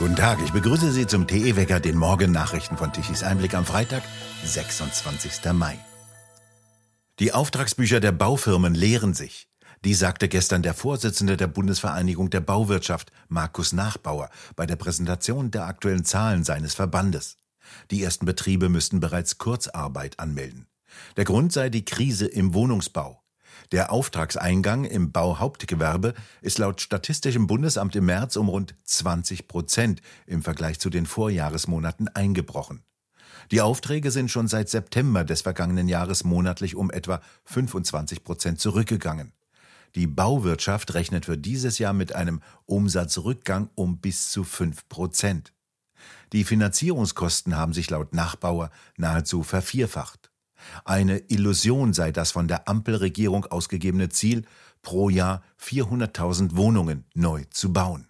Guten Tag, ich begrüße Sie zum TE-Wecker, den Morgennachrichten von Tichys Einblick am Freitag, 26. Mai. Die Auftragsbücher der Baufirmen leeren sich. Die sagte gestern der Vorsitzende der Bundesvereinigung der Bauwirtschaft, Markus Nachbauer, bei der Präsentation der aktuellen Zahlen seines Verbandes. Die ersten Betriebe müssten bereits Kurzarbeit anmelden. Der Grund sei die Krise im Wohnungsbau. Der Auftragseingang im Bauhauptgewerbe ist laut Statistischem Bundesamt im März um rund 20 Prozent im Vergleich zu den Vorjahresmonaten eingebrochen. Die Aufträge sind schon seit September des vergangenen Jahres monatlich um etwa 25 Prozent zurückgegangen. Die Bauwirtschaft rechnet für dieses Jahr mit einem Umsatzrückgang um bis zu 5 Prozent. Die Finanzierungskosten haben sich laut Nachbauer nahezu vervierfacht. Eine Illusion sei das von der Ampelregierung ausgegebene Ziel, pro Jahr 400.000 Wohnungen neu zu bauen.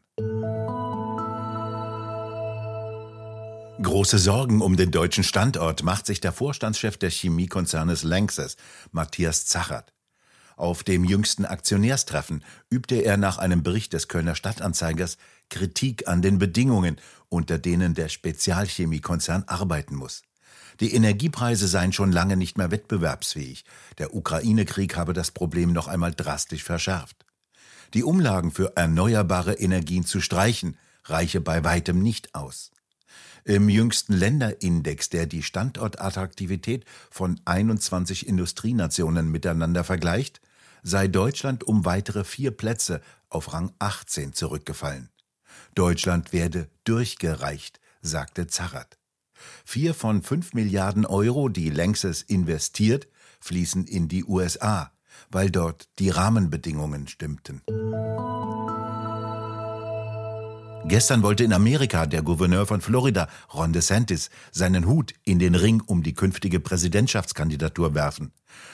Große Sorgen um den deutschen Standort macht sich der Vorstandschef des Chemiekonzernes Lanxess, Matthias Zachert. Auf dem jüngsten Aktionärstreffen übte er nach einem Bericht des Kölner Stadtanzeigers Kritik an den Bedingungen, unter denen der Spezialchemiekonzern arbeiten muss. Die Energiepreise seien schon lange nicht mehr wettbewerbsfähig. Der Ukraine-Krieg habe das Problem noch einmal drastisch verschärft. Die Umlagen für erneuerbare Energien zu streichen, reiche bei weitem nicht aus. Im jüngsten Länderindex, der die Standortattraktivität von 21 Industrienationen miteinander vergleicht, sei Deutschland um weitere vier Plätze auf Rang 18 zurückgefallen. Deutschland werde durchgereicht, sagte Zarat. Vier von fünf Milliarden Euro, die Lanxess investiert, fließen in die USA, weil dort die Rahmenbedingungen stimmten. Gestern wollte in Amerika der Gouverneur von Florida, Ron DeSantis, seinen Hut in den Ring um die künftige Präsidentschaftskandidatur werfen.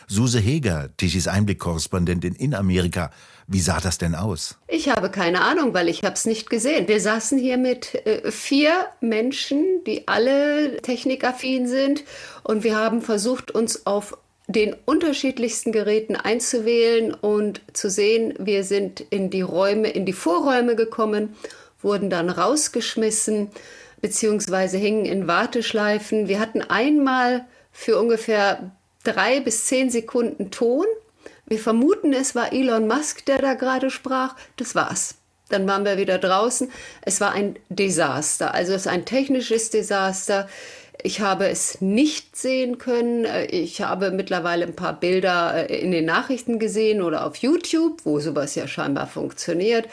Suse Heger, Tischis Einblick-Korrespondentin in Amerika, wie sah das denn aus? Ich habe keine Ahnung, weil ich habe es nicht gesehen. Wir saßen hier mit äh, vier Menschen, die alle technikaffin sind und wir haben versucht, uns auf den unterschiedlichsten Geräten einzuwählen und zu sehen, wir sind in die Räume, in die Vorräume gekommen wurden dann rausgeschmissen beziehungsweise hingen in Warteschleifen. Wir hatten einmal für ungefähr drei bis zehn Sekunden Ton. Wir vermuten, es war Elon Musk, der da gerade sprach. Das war's. Dann waren wir wieder draußen. Es war ein Desaster. Also es ist ein technisches Desaster. Ich habe es nicht sehen können. Ich habe mittlerweile ein paar Bilder äh, in den Nachrichten gesehen oder auf YouTube, wo sowas ja scheinbar funktioniert.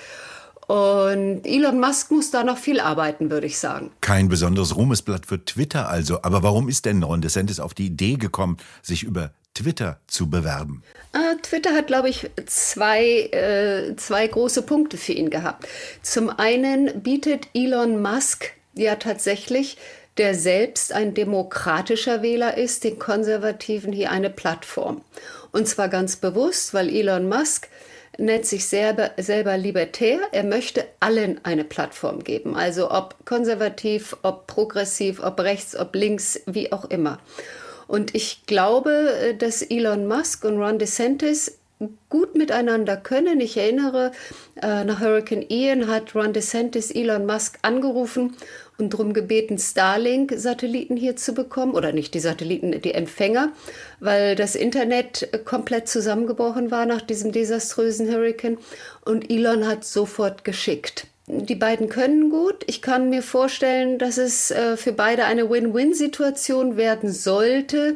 Und Elon Musk muss da noch viel arbeiten, würde ich sagen. Kein besonderes Ruhmesblatt für Twitter also. Aber warum ist denn Ron DeSantis auf die Idee gekommen, sich über Twitter zu bewerben? Äh, Twitter hat, glaube ich, zwei, äh, zwei große Punkte für ihn gehabt. Zum einen bietet Elon Musk ja tatsächlich, der selbst ein demokratischer Wähler ist, den Konservativen hier eine Plattform. Und zwar ganz bewusst, weil Elon Musk nennt sich selber, selber libertär. Er möchte allen eine Plattform geben. Also ob konservativ, ob progressiv, ob rechts, ob links, wie auch immer. Und ich glaube, äh, dass Elon Musk und Ron DeSantis gut miteinander können. Ich erinnere, äh, nach Hurricane Ian hat Ron DeSantis Elon Musk angerufen und darum gebeten, Starlink-Satelliten hier zu bekommen. Oder nicht die Satelliten, die Empfänger, weil das Internet komplett zusammengebrochen war nach diesem desaströsen Hurricane. Und Elon hat sofort geschickt. Die beiden können gut. Ich kann mir vorstellen, dass es äh, für beide eine Win-Win-Situation werden sollte.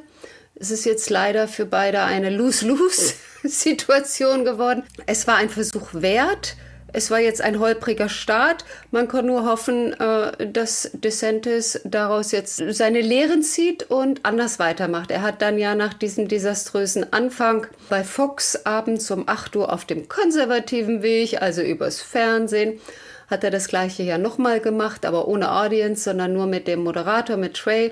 Es ist jetzt leider für beide eine Lose-Lose-Situation geworden. Es war ein Versuch wert. Es war jetzt ein holpriger Start. Man kann nur hoffen, äh, dass DeSantis daraus jetzt seine Lehren zieht und anders weitermacht. Er hat dann ja nach diesem desaströsen Anfang bei Fox abends um 8 Uhr auf dem konservativen Weg, also übers Fernsehen, hat er das gleiche ja nochmal gemacht, aber ohne Audience, sondern nur mit dem Moderator, mit Trey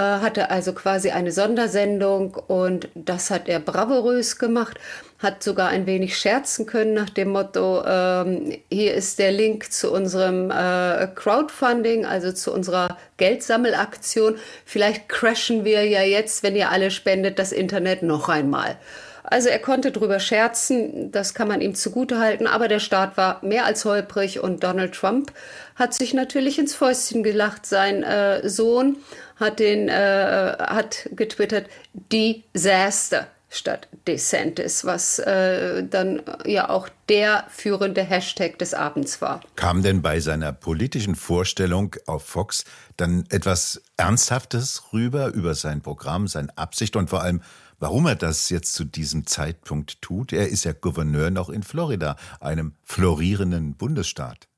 hatte also quasi eine Sondersendung und das hat er bravourös gemacht, hat sogar ein wenig scherzen können nach dem Motto, ähm, hier ist der Link zu unserem äh, Crowdfunding, also zu unserer Geldsammelaktion. Vielleicht crashen wir ja jetzt, wenn ihr alle spendet, das Internet noch einmal. Also er konnte drüber scherzen, das kann man ihm zugutehalten, aber der Start war mehr als holprig und Donald Trump hat sich natürlich ins Fäustchen gelacht. Sein äh, Sohn hat den äh, hat getwittert Disaster statt DeSantis, was äh, dann ja auch der führende Hashtag des Abends war. Kam denn bei seiner politischen Vorstellung auf Fox dann etwas Ernsthaftes rüber über sein Programm, seine Absicht und vor allem, warum er das jetzt zu diesem Zeitpunkt tut? Er ist ja Gouverneur noch in Florida, einem florierenden Bundesstaat.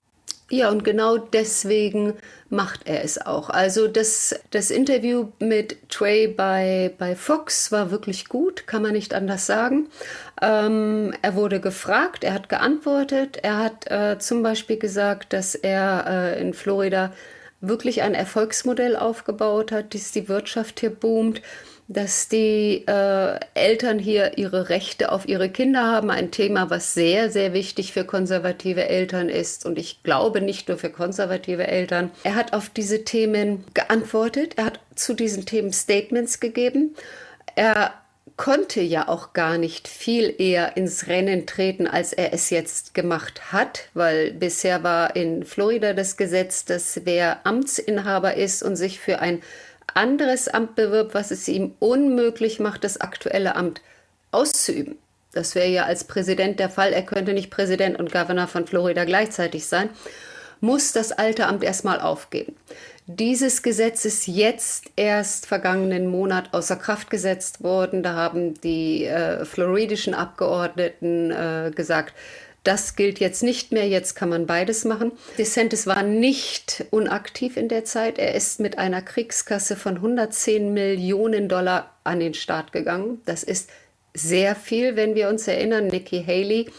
Ja, und genau deswegen macht er es auch. Also das, das Interview mit Trey bei, bei Fox war wirklich gut, kann man nicht anders sagen. Ähm, er wurde gefragt, er hat geantwortet. Er hat äh, zum Beispiel gesagt, dass er äh, in Florida wirklich ein Erfolgsmodell aufgebaut hat, dass die Wirtschaft hier boomt dass die äh, Eltern hier ihre Rechte auf ihre Kinder haben. Ein Thema, was sehr, sehr wichtig für konservative Eltern ist. Und ich glaube nicht nur für konservative Eltern. Er hat auf diese Themen geantwortet. Er hat zu diesen Themen Statements gegeben. Er konnte ja auch gar nicht viel eher ins Rennen treten, als er es jetzt gemacht hat, weil bisher war in Florida das Gesetz, dass wer Amtsinhaber ist und sich für ein anderes Amt bewirbt, was es ihm unmöglich macht, das aktuelle Amt auszuüben. Das wäre ja als Präsident der Fall. Er könnte nicht Präsident und Governor von Florida gleichzeitig sein. Muss das alte Amt erstmal aufgeben. Dieses Gesetz ist jetzt erst vergangenen Monat außer Kraft gesetzt worden. Da haben die äh, floridischen Abgeordneten äh, gesagt, das gilt jetzt nicht mehr, jetzt kann man beides machen. DeSantis war nicht unaktiv in der Zeit. Er ist mit einer Kriegskasse von 110 Millionen Dollar an den Start gegangen. Das ist sehr viel, wenn wir uns erinnern. Nikki Haley,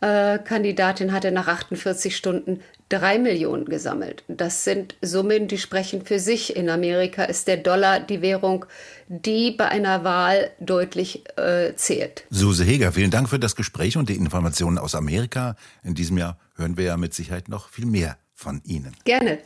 äh, Kandidatin, hatte nach 48 Stunden drei Millionen gesammelt. Das sind Summen, die sprechen für sich. In Amerika ist der Dollar die Währung, die bei einer Wahl deutlich äh, zählt. Suse Heger, vielen Dank für das Gespräch und die Informationen aus Amerika. In diesem Jahr hören wir ja mit Sicherheit noch viel mehr von Ihnen. Gerne.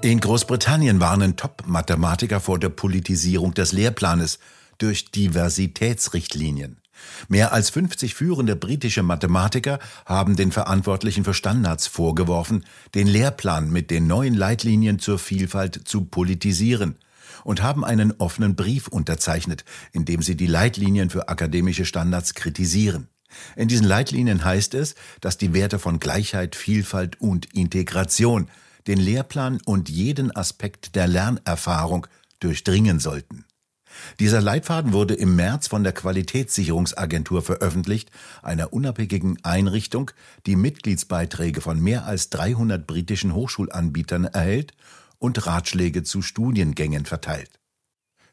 In Großbritannien warnen Top-Mathematiker vor der Politisierung des Lehrplanes durch Diversitätsrichtlinien. Mehr als 50 führende britische Mathematiker haben den Verantwortlichen für Standards vorgeworfen, den Lehrplan mit den neuen Leitlinien zur Vielfalt zu politisieren und haben einen offenen Brief unterzeichnet, in dem sie die Leitlinien für akademische Standards kritisieren. In diesen Leitlinien heißt es, dass die Werte von Gleichheit, Vielfalt und Integration den Lehrplan und jeden Aspekt der Lernerfahrung durchdringen sollten. Dieser Leitfaden wurde im März von der Qualitätssicherungsagentur veröffentlicht, einer unabhängigen Einrichtung, die Mitgliedsbeiträge von mehr als 300 britischen Hochschulanbietern erhält und Ratschläge zu Studiengängen verteilt.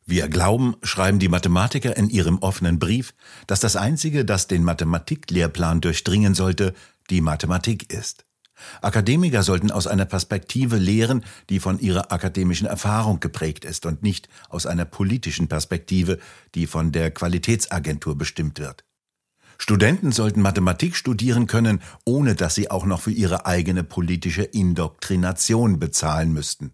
Wir glauben, schreiben die Mathematiker in ihrem offenen Brief, dass das Einzige, das den Mathematiklehrplan durchdringen sollte, die Mathematik ist. Akademiker sollten aus einer Perspektive lehren, die von ihrer akademischen Erfahrung geprägt ist und nicht aus einer politischen Perspektive, die von der Qualitätsagentur bestimmt wird. Studenten sollten Mathematik studieren können, ohne dass sie auch noch für ihre eigene politische Indoktrination bezahlen müssten.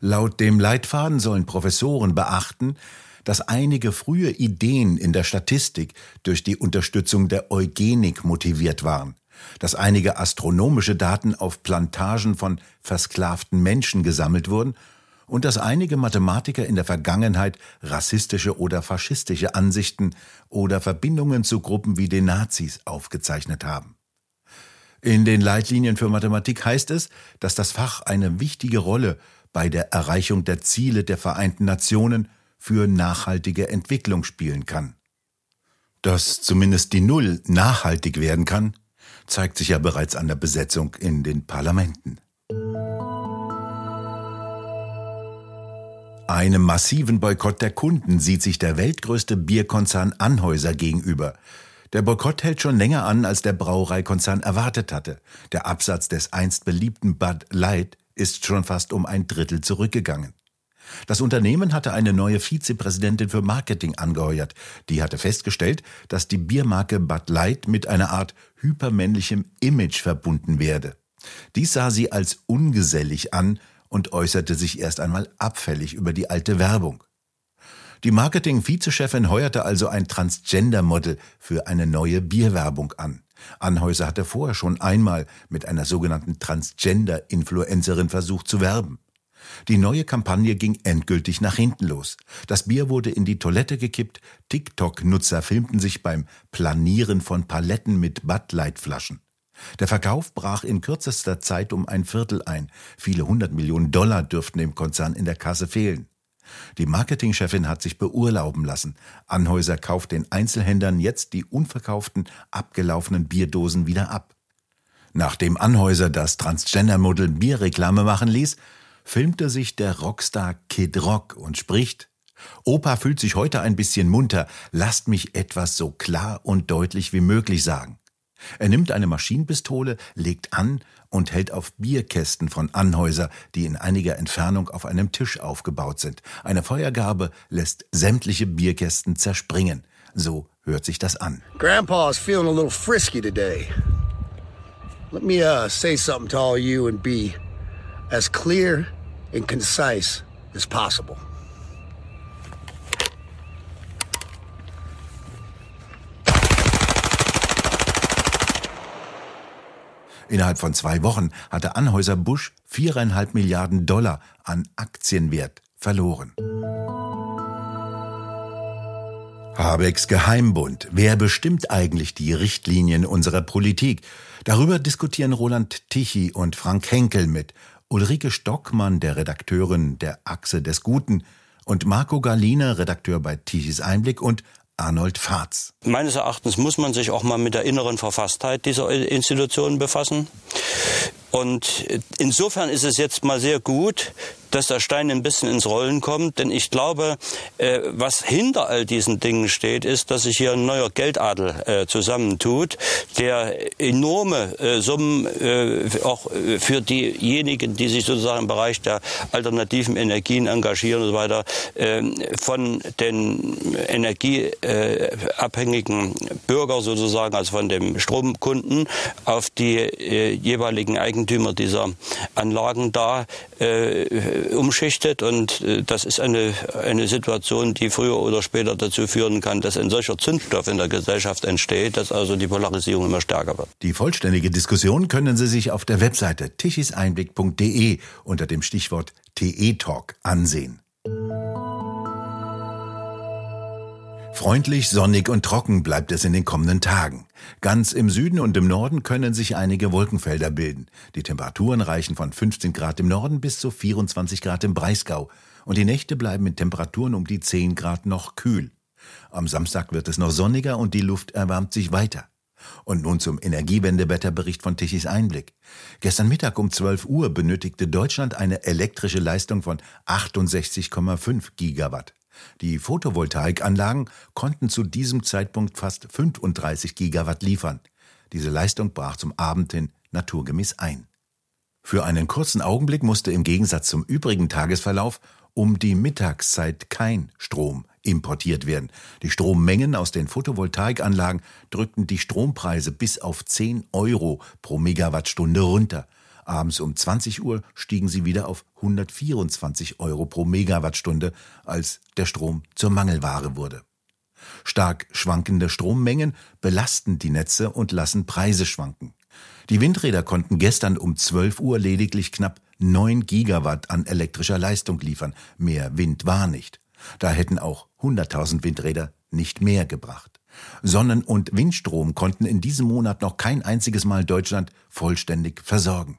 Laut dem Leitfaden sollen Professoren beachten, dass einige frühe Ideen in der Statistik durch die Unterstützung der Eugenik motiviert waren dass einige astronomische Daten auf Plantagen von versklavten Menschen gesammelt wurden und dass einige Mathematiker in der Vergangenheit rassistische oder faschistische Ansichten oder Verbindungen zu Gruppen wie den Nazis aufgezeichnet haben. In den Leitlinien für Mathematik heißt es, dass das Fach eine wichtige Rolle bei der Erreichung der Ziele der Vereinten Nationen für nachhaltige Entwicklung spielen kann. Dass zumindest die Null nachhaltig werden kann, zeigt sich ja bereits an der Besetzung in den Parlamenten. Einem massiven Boykott der Kunden sieht sich der weltgrößte Bierkonzern Anhäuser gegenüber. Der Boykott hält schon länger an, als der Brauereikonzern erwartet hatte. Der Absatz des einst beliebten Bud Light ist schon fast um ein Drittel zurückgegangen. Das Unternehmen hatte eine neue Vizepräsidentin für Marketing angeheuert. Die hatte festgestellt, dass die Biermarke Bud Light mit einer Art hypermännlichem Image verbunden werde. Dies sah sie als ungesellig an und äußerte sich erst einmal abfällig über die alte Werbung. Die Marketing-Vizechefin heuerte also ein Transgender-Model für eine neue Bierwerbung an. Anhäuser hatte vorher schon einmal mit einer sogenannten Transgender-Influencerin versucht zu werben. Die neue Kampagne ging endgültig nach hinten los. Das Bier wurde in die Toilette gekippt, TikTok-Nutzer filmten sich beim Planieren von Paletten mit Bud Light-Flaschen. Der Verkauf brach in kürzester Zeit um ein Viertel ein. Viele hundert Millionen Dollar dürften dem Konzern in der Kasse fehlen. Die Marketingchefin hat sich beurlauben lassen. Anhäuser kauft den Einzelhändlern jetzt die unverkauften, abgelaufenen Bierdosen wieder ab. Nachdem Anhäuser das Transgender-Model Bierreklame machen ließ, filmte sich der Rockstar Kid Rock und spricht Opa fühlt sich heute ein bisschen munter, lasst mich etwas so klar und deutlich wie möglich sagen. Er nimmt eine Maschinenpistole, legt an und hält auf Bierkästen von Anhäuser, die in einiger Entfernung auf einem Tisch aufgebaut sind. Eine Feuergabe lässt sämtliche Bierkästen zerspringen. So hört sich das an. Grandpa is feeling a little frisky today. Let me uh, say something to all you and be as clear and concise as possible. Innerhalb von zwei Wochen hatte Anhäuser Busch viereinhalb Milliarden Dollar an Aktienwert verloren. Habecks Geheimbund. Wer bestimmt eigentlich die Richtlinien unserer Politik? Darüber diskutieren Roland Tichy und Frank Henkel mit Ulrike Stockmann, der Redakteurin der Achse des Guten, und Marco Galina, Redakteur bei Tichys Einblick und Arnold Fahrz. Meines Erachtens muss man sich auch mal mit der inneren Verfasstheit dieser Institutionen befassen. Und insofern ist es jetzt mal sehr gut, dass der Stein ein bisschen ins Rollen kommt. Denn ich glaube, äh, was hinter all diesen Dingen steht, ist, dass sich hier ein neuer Geldadel äh, zusammentut, der enorme äh, Summen äh, auch äh, für diejenigen, die sich sozusagen im Bereich der alternativen Energien engagieren und so weiter, äh, von den energieabhängigen Bürger sozusagen, also von dem Stromkunden, auf die jeweiligen Eigentümer dieser Anlagen da umschichtet und äh, das ist eine, eine Situation, die früher oder später dazu führen kann, dass ein solcher Zündstoff in der Gesellschaft entsteht, dass also die Polarisierung immer stärker wird. Die vollständige Diskussion können Sie sich auf der Webseite tichiseinblick.de unter dem Stichwort TE-Talk ansehen. Freundlich, sonnig und trocken bleibt es in den kommenden Tagen. Ganz im Süden und im Norden können sich einige Wolkenfelder bilden. Die Temperaturen reichen von 15 Grad im Norden bis zu 24 Grad im Breisgau. Und die Nächte bleiben mit Temperaturen um die 10 Grad noch kühl. Am Samstag wird es noch sonniger und die Luft erwärmt sich weiter. Und nun zum Energiewendewetterbericht von Tichys Einblick. Gestern Mittag um 12 Uhr benötigte Deutschland eine elektrische Leistung von 68,5 Gigawatt. Die Photovoltaikanlagen konnten zu diesem Zeitpunkt fast 35 Gigawatt liefern. Diese Leistung brach zum Abend hin naturgemäß ein. Für einen kurzen Augenblick musste im Gegensatz zum übrigen Tagesverlauf um die Mittagszeit kein Strom importiert werden. Die Strommengen aus den Photovoltaikanlagen drückten die Strompreise bis auf 10 Euro pro Megawattstunde runter. Abends um 20 Uhr stiegen sie wieder auf 124 Euro pro Megawattstunde, als der Strom zur Mangelware wurde. Stark schwankende Strommengen belasten die Netze und lassen Preise schwanken. Die Windräder konnten gestern um 12 Uhr lediglich knapp 9 Gigawatt an elektrischer Leistung liefern. Mehr Wind war nicht. Da hätten auch 100.000 Windräder nicht mehr gebracht. Sonnen- und Windstrom konnten in diesem Monat noch kein einziges Mal Deutschland vollständig versorgen.